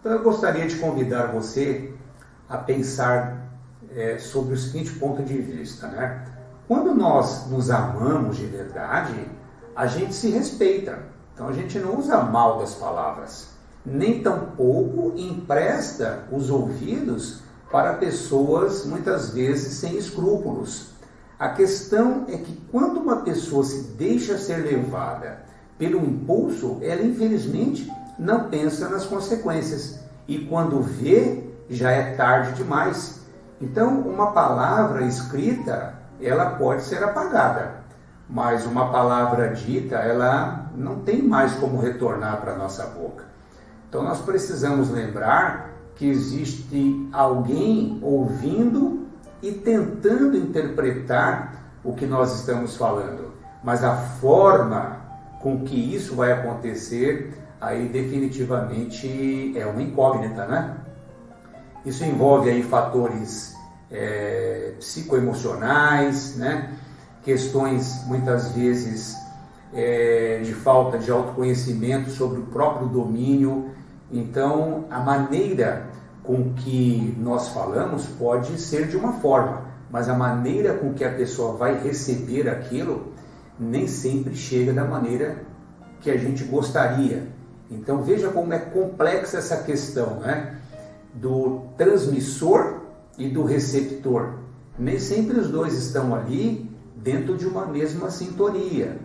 Então eu gostaria de convidar você a pensar é, sobre o seguinte ponto de vista, né? Quando nós nos amamos de verdade, a gente se respeita. Então a gente não usa mal das palavras, nem tampouco empresta os ouvidos para pessoas muitas vezes sem escrúpulos. A questão é que quando uma pessoa se deixa ser levada pelo impulso, ela infelizmente não pensa nas consequências e quando vê já é tarde demais. Então, uma palavra escrita, ela pode ser apagada, mas uma palavra dita, ela não tem mais como retornar para nossa boca. Então, nós precisamos lembrar que existe alguém ouvindo e tentando interpretar o que nós estamos falando, mas a forma com que isso vai acontecer, aí definitivamente é uma incógnita, né? Isso envolve aí fatores é, psicoemocionais, né? questões muitas vezes é, de falta de autoconhecimento sobre o próprio domínio. Então, a maneira com que nós falamos pode ser de uma forma, mas a maneira com que a pessoa vai receber aquilo nem sempre chega da maneira que a gente gostaria. Então veja como é complexa essa questão, né? Do transmissor e do receptor. Nem sempre os dois estão ali dentro de uma mesma sintonia.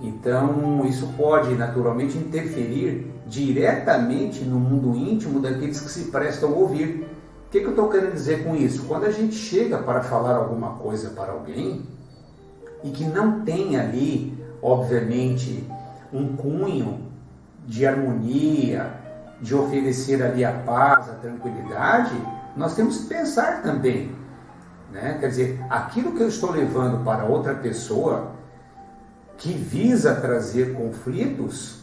Então isso pode naturalmente interferir diretamente no mundo íntimo daqueles que se prestam a ouvir. O que, que eu estou querendo dizer com isso? Quando a gente chega para falar alguma coisa para alguém e que não tem ali, obviamente, um cunho de harmonia, de oferecer ali a paz, a tranquilidade, nós temos que pensar também. Né? Quer dizer, aquilo que eu estou levando para outra pessoa que visa trazer conflitos,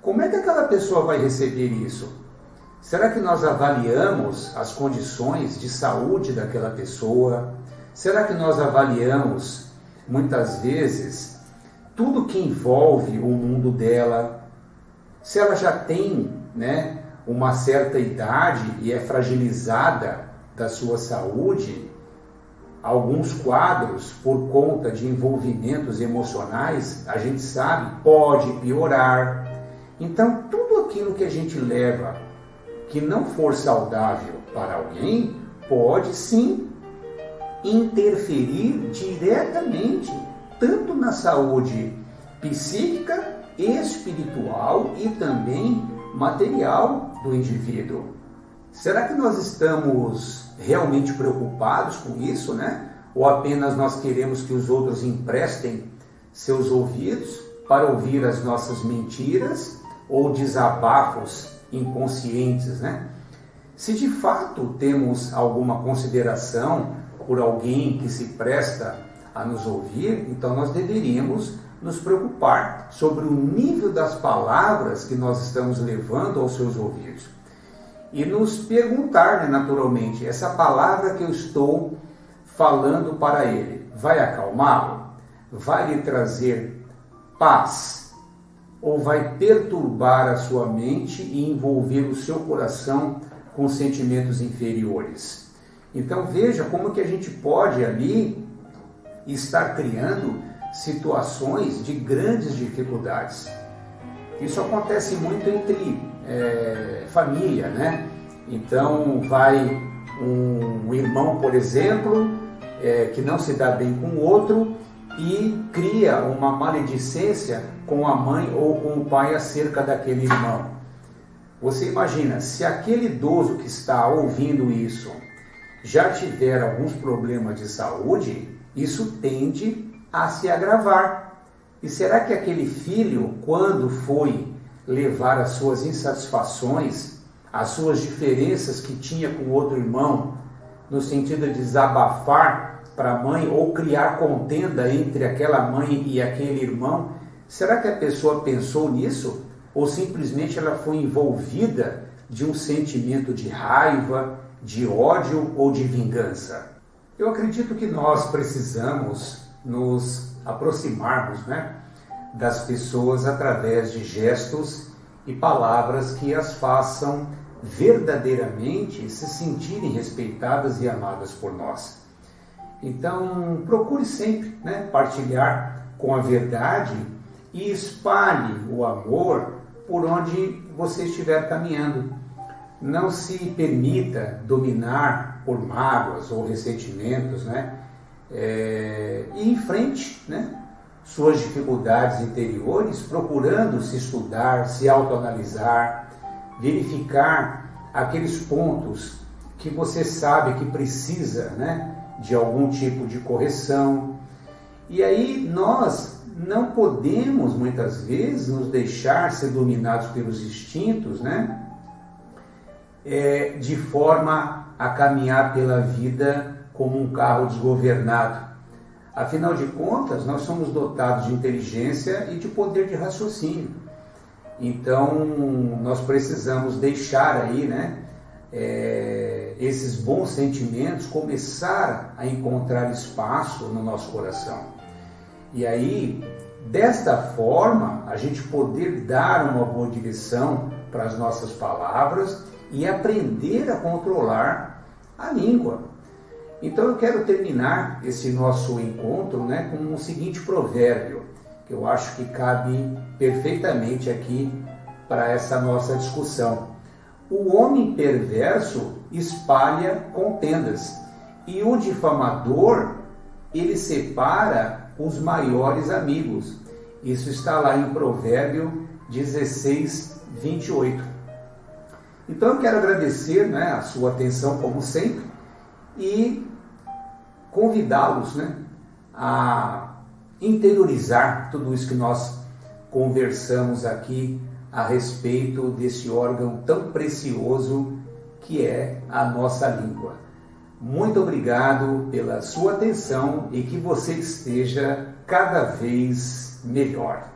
como é que aquela pessoa vai receber isso? Será que nós avaliamos as condições de saúde daquela pessoa? Será que nós avaliamos muitas vezes tudo que envolve o mundo dela, se ela já tem né, uma certa idade e é fragilizada da sua saúde, alguns quadros, por conta de envolvimentos emocionais, a gente sabe, pode piorar. Então, tudo aquilo que a gente leva que não for saudável para alguém, pode sim interferir diretamente tanto na saúde psíquica, espiritual e também material do indivíduo. Será que nós estamos realmente preocupados com isso, né? Ou apenas nós queremos que os outros emprestem seus ouvidos para ouvir as nossas mentiras ou desabafos inconscientes, né? Se de fato temos alguma consideração por alguém que se presta a nos ouvir, então nós deveríamos nos preocupar sobre o nível das palavras que nós estamos levando aos seus ouvidos. E nos perguntar, né, naturalmente, essa palavra que eu estou falando para ele, vai acalmá-lo? Vai lhe trazer paz? Ou vai perturbar a sua mente e envolver o seu coração com sentimentos inferiores? Então veja como que a gente pode ali estar criando situações de grandes dificuldades. Isso acontece muito entre é, família, né? Então vai um, irmão, por exemplo, é, que não se dá bem com o outro e cria uma maledicência com a mãe ou com o pai acerca daquele irmão. Você imagina, se aquele idoso que está ouvindo isso já tiver alguns problemas de saúde, isso tende a se agravar. E será que aquele filho, quando foi levar as suas insatisfações, as suas diferenças que tinha com outro irmão, no sentido de desabafar para a mãe ou criar contenda entre aquela mãe e aquele irmão, será que a pessoa pensou nisso? Ou simplesmente ela foi envolvida de um sentimento de raiva, de ódio ou de vingança? Eu acredito que nós precisamos nos aproximarmos né, das pessoas através de gestos e palavras que as façam verdadeiramente se sentirem respeitadas e amadas por nós. Então, procure sempre né, partilhar com a verdade e espalhe o amor por onde você estiver caminhando. Não se permita dominar por mágoas ou ressentimentos, né? É, e enfrente né, suas dificuldades interiores, procurando se estudar, se autoanalisar, verificar aqueles pontos que você sabe que precisa né, de algum tipo de correção. E aí nós não podemos muitas vezes nos deixar ser dominados pelos instintos, né? É, de forma a caminhar pela vida como um carro desgovernado. Afinal de contas, nós somos dotados de inteligência e de poder de raciocínio. Então, nós precisamos deixar aí, né, é, esses bons sentimentos começar a encontrar espaço no nosso coração. E aí, desta forma, a gente poder dar uma boa direção para as nossas palavras e aprender a controlar a língua. Então eu quero terminar esse nosso encontro né, com o seguinte provérbio, que eu acho que cabe perfeitamente aqui para essa nossa discussão. O homem perverso espalha contendas, e o difamador ele separa os maiores amigos. Isso está lá em Provérbio 16, 28. Então eu quero agradecer né, a sua atenção, como sempre, e convidá-los né, a interiorizar tudo isso que nós conversamos aqui a respeito desse órgão tão precioso que é a nossa língua. Muito obrigado pela sua atenção e que você esteja cada vez melhor.